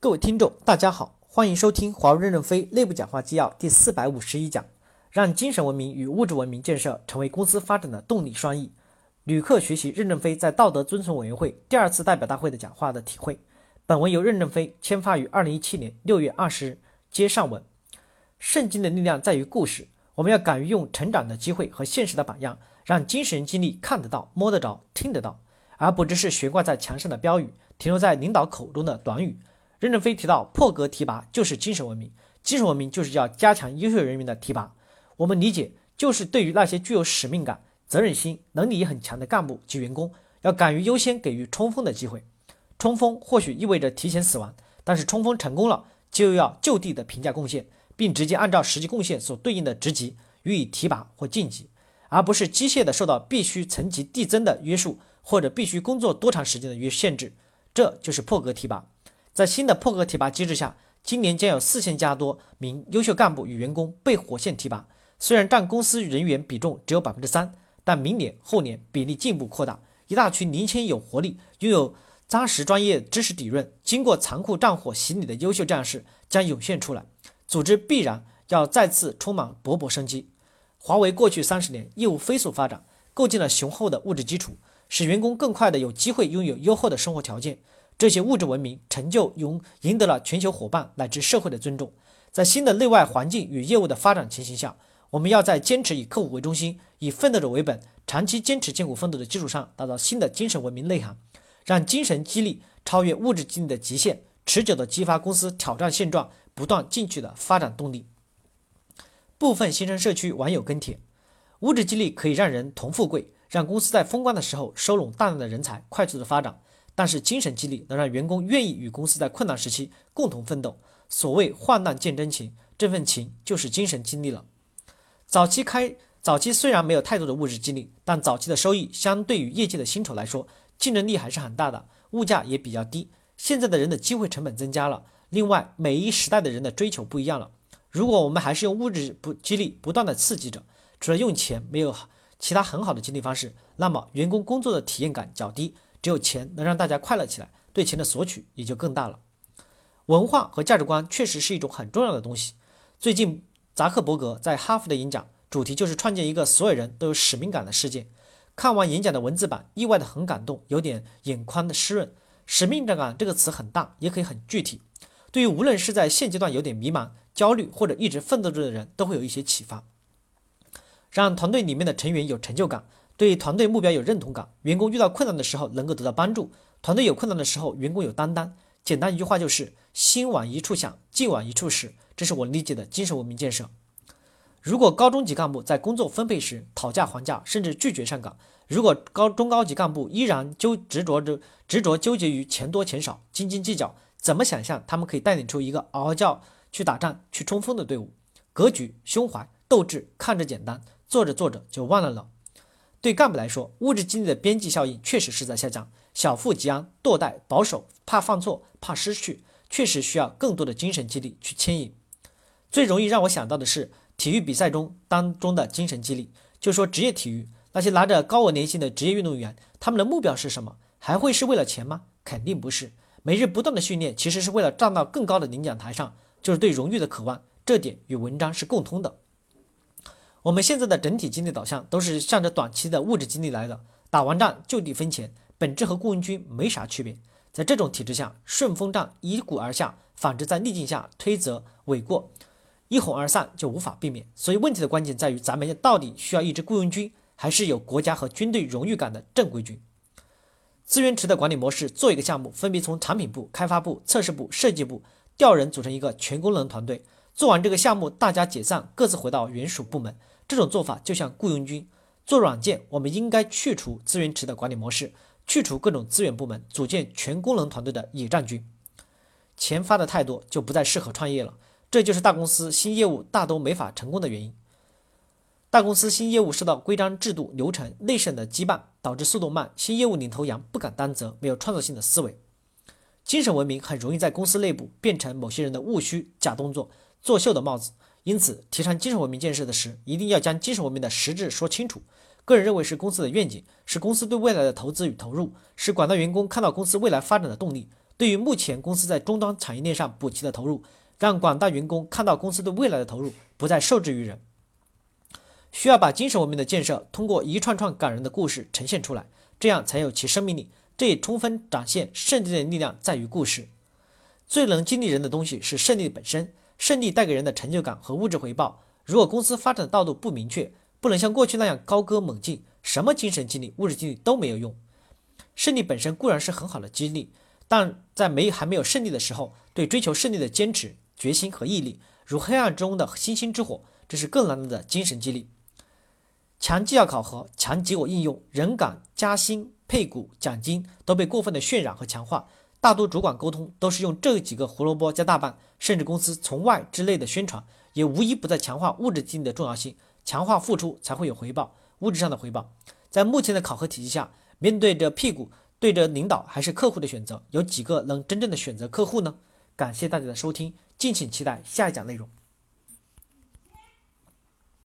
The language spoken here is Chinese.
各位听众，大家好，欢迎收听华为任正非内部讲话纪要第四百五十一讲，让精神文明与物质文明建设成为公司发展的动力双翼。旅客学习任正非在道德遵从委员会第二次代表大会的讲话的体会。本文由任正非签发于二零一七年六月二十日。接上文，圣经的力量在于故事，我们要敢于用成长的机会和现实的榜样，让精神经历看得到、摸得着、听得到，而不只是悬挂在墙上的标语，停留在领导口中的短语。任正非提到，破格提拔就是精神文明，精神文明就是要加强优秀人员的提拔。我们理解，就是对于那些具有使命感、责任心、能力也很强的干部及员工，要敢于优先给予冲锋的机会。冲锋或许意味着提前死亡，但是冲锋成功了，就要就地的评价贡献，并直接按照实际贡献所对应的职级予以提拔或晋级，而不是机械的受到必须层级递增的约束，或者必须工作多长时间的约限制。这就是破格提拔。在新的破格提拔机制下，今年将有四千加多名优秀干部与员工被火线提拔。虽然占公司人员比重只有百分之三，但明年后年比例进一步扩大。一大群年轻有活力、拥有扎实专业知识底蕴、经过残酷战火洗礼的优秀战士将涌现出来，组织必然要再次充满勃勃生机。华为过去三十年业务飞速发展，构建了雄厚的物质基础，使员工更快的有机会拥有优厚的生活条件。这些物质文明成就，赢赢得了全球伙伴乃至社会的尊重。在新的内外环境与业务的发展情形下，我们要在坚持以客户为中心、以奋斗者为本、长期坚持艰苦奋斗的基础上，打造新的精神文明内涵，让精神激励超越物质激励的极限，持久地激发公司挑战现状、不断进取的发展动力。部分新生社区网友跟帖：物质激励可以让人同富贵，让公司在风光的时候收拢大量的人才，快速的发展。但是精神激励能让员工愿意与公司在困难时期共同奋斗。所谓患难见真情，这份情就是精神激励了。早期开早期虽然没有太多的物质激励，但早期的收益相对于业界的薪酬来说，竞争力还是很大的，物价也比较低。现在的人的机会成本增加了，另外每一时代的人的追求不一样了。如果我们还是用物质不激励不断的刺激着，除了用钱没有其他很好的激励方式，那么员工工作的体验感较低。只有钱能让大家快乐起来，对钱的索取也就更大了。文化和价值观确实是一种很重要的东西。最近，扎克伯格在哈佛的演讲主题就是创建一个所有人都有使命感的世界。看完演讲的文字版，意外的很感动，有点眼眶的湿润。使命感这个词很大，也可以很具体，对于无论是在现阶段有点迷茫、焦虑，或者一直奋斗着的人，都会有一些启发。让团队里面的成员有成就感。对团队目标有认同感，员工遇到困难的时候能够得到帮助，团队有困难的时候，员工有担当。简单一句话就是：心往一处想，劲往一处使。这是我理解的精神文明建设。如果高中级干部在工作分配时讨价还价，甚至拒绝上岗；如果高中高级干部依然纠执着着执着纠结于钱多钱少，斤斤计较，怎么想象他们可以带领出一个嗷嗷叫去打仗、去冲锋的队伍？格局、胸怀、斗志，看着简单，做着做着就忘了了。对干部来说，物质激励的边际效应确实是在下降，小富即安、惰怠、保守、怕犯错、怕失去，确实需要更多的精神激励去牵引。最容易让我想到的是体育比赛中当中的精神激励，就说职业体育那些拿着高额年薪的职业运动员，他们的目标是什么？还会是为了钱吗？肯定不是。每日不断的训练，其实是为了站到更高的领奖台上，就是对荣誉的渴望。这点与文章是共通的。我们现在的整体经济导向都是向着短期的物质经济来的，打完仗就地分钱，本质和雇佣军没啥区别。在这种体制下，顺风仗一鼓而下，反之在逆境下推责诿过，一哄而散就无法避免。所以问题的关键在于，咱们到底需要一支雇佣军，还是有国家和军队荣誉感的正规军？资源池的管理模式，做一个项目，分别从产品部、开发部、测试部、设计部调人组成一个全功能团队。做完这个项目，大家解散，各自回到原属部门。这种做法就像雇佣军。做软件，我们应该去除资源池的管理模式，去除各种资源部门，组建全功能团队的野战军。钱发的太多，就不再适合创业了。这就是大公司新业务大都没法成功的原因。大公司新业务受到规章制度、流程、内审的羁绊，导致速度慢。新业务领头羊不敢担责，没有创造性的思维。精神文明很容易在公司内部变成某些人的务虚假动作。作秀的帽子，因此提倡精神文明建设的时，一定要将精神文明的实质说清楚。个人认为是公司的愿景，是公司对未来的投资与投入，是广大员工看到公司未来发展的动力。对于目前公司在终端产业链上补齐的投入，让广大员工看到公司对未来的投入不再受制于人。需要把精神文明的建设通过一串串感人的故事呈现出来，这样才有其生命力。这也充分展现胜利的力量在于故事。最能激励人的东西是胜利本身，胜利带给人的成就感和物质回报。如果公司发展的道路不明确，不能像过去那样高歌猛进，什么精神激励、物质激励都没有用。胜利本身固然是很好的激励，但在没还没有胜利的时候，对追求胜利的坚持、决心和毅力，如黑暗中的星星之火，这是更难得的精神激励。强绩效考核、强结果应用、人岗加薪、配股、奖金都被过分的渲染和强化，大多主管沟通都是用这几个胡萝卜加大棒，甚至公司从外之类的宣传，也无一不在强化物质激励的重要性。强化付出才会有回报，物质上的回报。在目前的考核体系下，面对着屁股，对着领导还是客户的选择，有几个能真正的选择客户呢？感谢大家的收听，敬请期待下一讲内容。